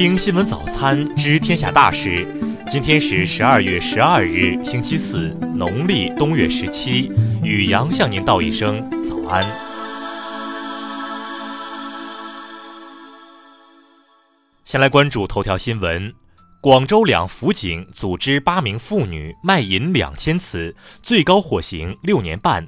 听新闻早餐知天下大事。今天是十二月十二日，星期四，农历冬月十七。雨阳向您道一声早安。先来关注头条新闻：广州两辅警组织八名妇女卖淫两千次，最高获刑六年半。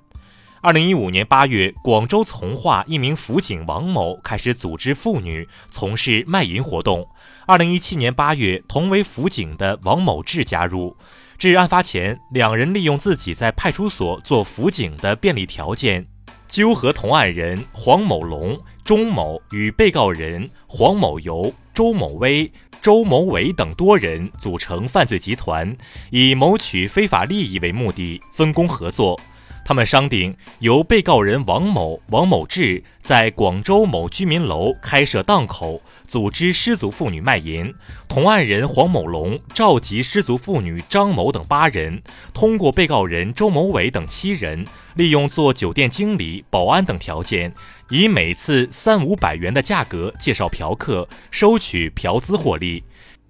二零一五年八月，广州从化一名辅警王某开始组织妇女从事卖淫活动。二零一七年八月，同为辅警的王某志加入。至案发前，两人利用自己在派出所做辅警的便利条件，纠合同案人黄某龙、钟某与被告人黄某游、周某威、周某伟等多人组成犯罪集团，以谋取非法利益为目的，分工合作。他们商定，由被告人王某、王某志在广州某居民楼开设档口，组织失足妇女卖淫；同案人黄某龙召集失足妇女张某等八人，通过被告人周某伟等七人，利用做酒店经理、保安等条件，以每次三五百元的价格介绍嫖客，收取嫖资获利。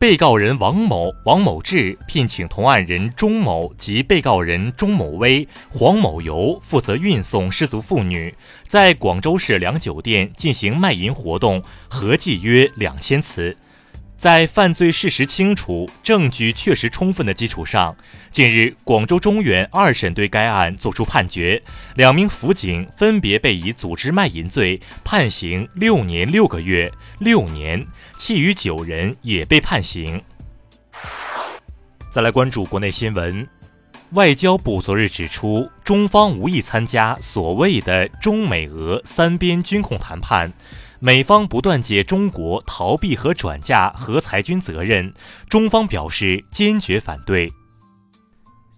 被告人王某、王某志聘请同案人钟某及被告人钟某威、黄某游负责运送失足妇女，在广州市两酒店进行卖淫活动，合计约两千次。在犯罪事实清楚、证据确实充分的基础上，近日广州中院二审对该案作出判决，两名辅警分别被以组织卖淫罪判刑六年六个月、六年，其余九人也被判刑。再来关注国内新闻，外交部昨日指出，中方无意参加所谓的中美俄三边军控谈判。美方不断借中国逃避和转嫁核裁军责任，中方表示坚决反对。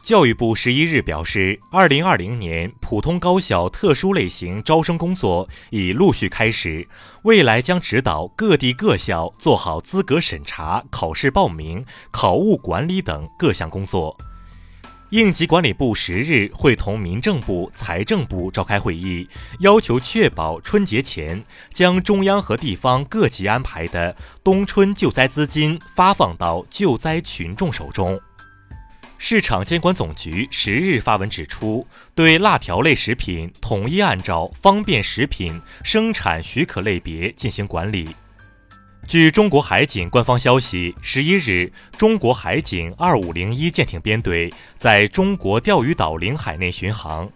教育部十一日表示，二零二零年普通高校特殊类型招生工作已陆续开始，未来将指导各地各校做好资格审查、考试报名、考务管理等各项工作。应急管理部十日会同民政部、财政部召开会议，要求确保春节前将中央和地方各级安排的冬春救灾资金发放到救灾群众手中。市场监管总局十日发文指出，对辣条类食品统一按照方便食品生产许可类别进行管理。据中国海警官方消息，十一日，中国海警二五零一舰艇编队在中国钓鱼岛领海内巡航。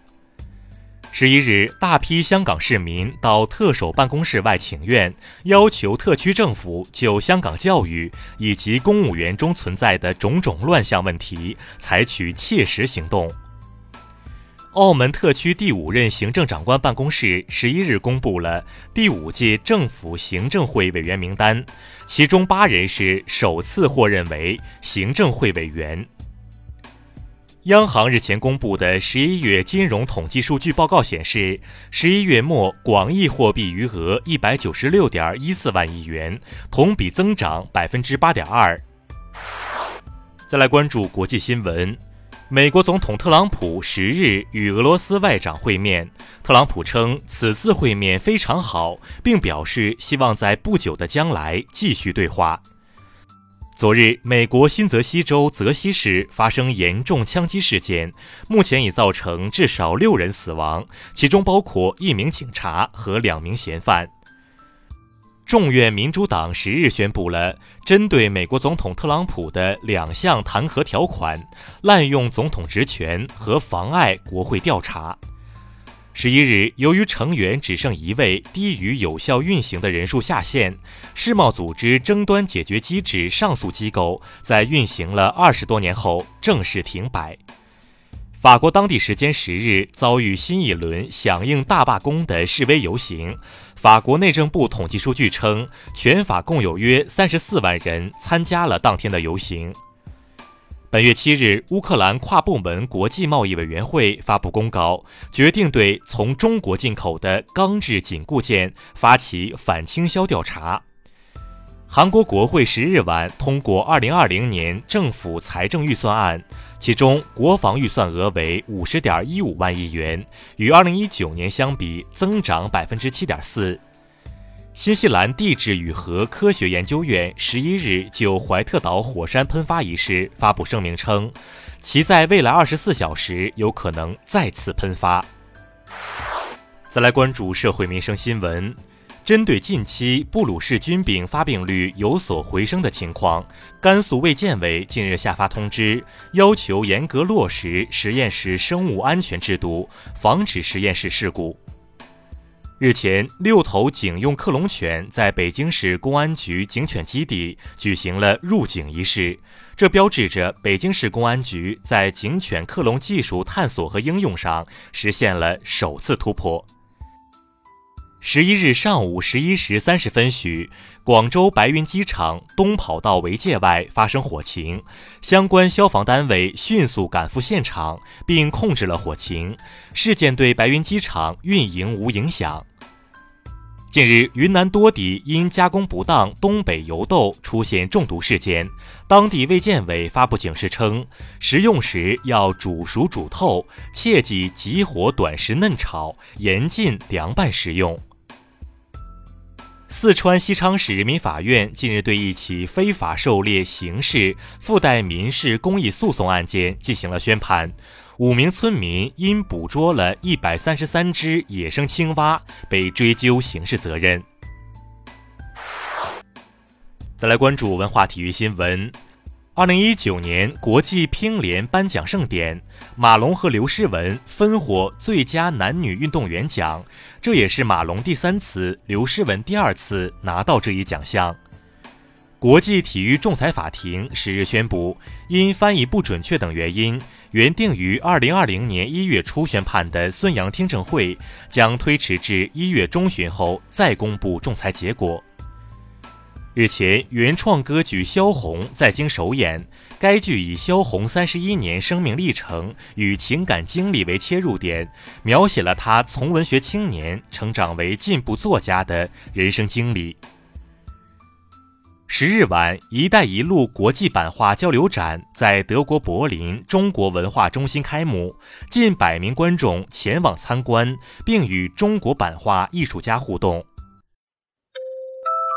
十一日，大批香港市民到特首办公室外请愿，要求特区政府就香港教育以及公务员中存在的种种乱象问题采取切实行动。澳门特区第五任行政长官办公室十一日公布了第五届政府行政会委员名单，其中八人是首次获任为行政会委员。央行日前公布的十一月金融统计数据报告显示，十一月末广义货币余额一百九十六点一四万亿元，同比增长百分之八点二。再来关注国际新闻。美国总统特朗普十日与俄罗斯外长会面，特朗普称此次会面非常好，并表示希望在不久的将来继续对话。昨日，美国新泽西州泽西市发生严重枪击事件，目前已造成至少六人死亡，其中包括一名警察和两名嫌犯。众院民主党十日宣布了针对美国总统特朗普的两项弹劾条款：滥用总统职权和妨碍国会调查。十一日，由于成员只剩一位，低于有效运行的人数下限，世贸组织争端解决机制上诉机构在运行了二十多年后正式停摆。法国当地时间十日遭遇新一轮响应大罢工的示威游行。法国内政部统计数据称，全法共有约三十四万人参加了当天的游行。本月七日，乌克兰跨部门国际贸易委员会发布公告，决定对从中国进口的钢制紧固件发起反倾销调查。韩国国会十日晚通过二零二零年政府财政预算案，其中国防预算额为五十点一五万亿元，与二零一九年相比增长百分之七点四。新西兰地质与核科学研究院十一日就怀特岛火山喷发一事发布声明称，其在未来二十四小时有可能再次喷发。再来关注社会民生新闻，针对近期布鲁氏菌病发病率有所回升的情况，甘肃卫健委近日下发通知，要求严格落实实验室生物安全制度，防止实验室事故。日前，六头警用克隆犬在北京市公安局警犬基地举行了入警仪式，这标志着北京市公安局在警犬克隆技术探索和应用上实现了首次突破。十一日上午十一时三十分许，广州白云机场东跑道围界外发生火情，相关消防单位迅速赶赴现场，并控制了火情。事件对白云机场运营无影响。近日，云南多地因加工不当东北油豆出现中毒事件，当地卫健委发布警示称，食用时要煮熟煮透，切忌急火短时嫩炒，严禁凉拌食用。四川西昌市人民法院近日对一起非法狩猎刑事附带民事公益诉讼案件进行了宣判，五名村民因捕捉了一百三十三只野生青蛙被追究刑事责任。再来关注文化体育新闻。二零一九年国际乒联颁奖盛典，马龙和刘诗雯分获最佳男女运动员奖，这也是马龙第三次、刘诗雯第二次拿到这一奖项。国际体育仲裁法庭十日宣布，因翻译不准确等原因，原定于二零二零年一月初宣判的孙杨听证会将推迟至一月中旬后再公布仲裁结果。日前，原创歌剧《萧红》在京首演。该剧以萧红三十一年生命历程与情感经历为切入点，描写了她从文学青年成长为进步作家的人生经历。十日晚，“一带一路”国际版画交流展在德国柏林中国文化中心开幕，近百名观众前往参观，并与中国版画艺术家互动。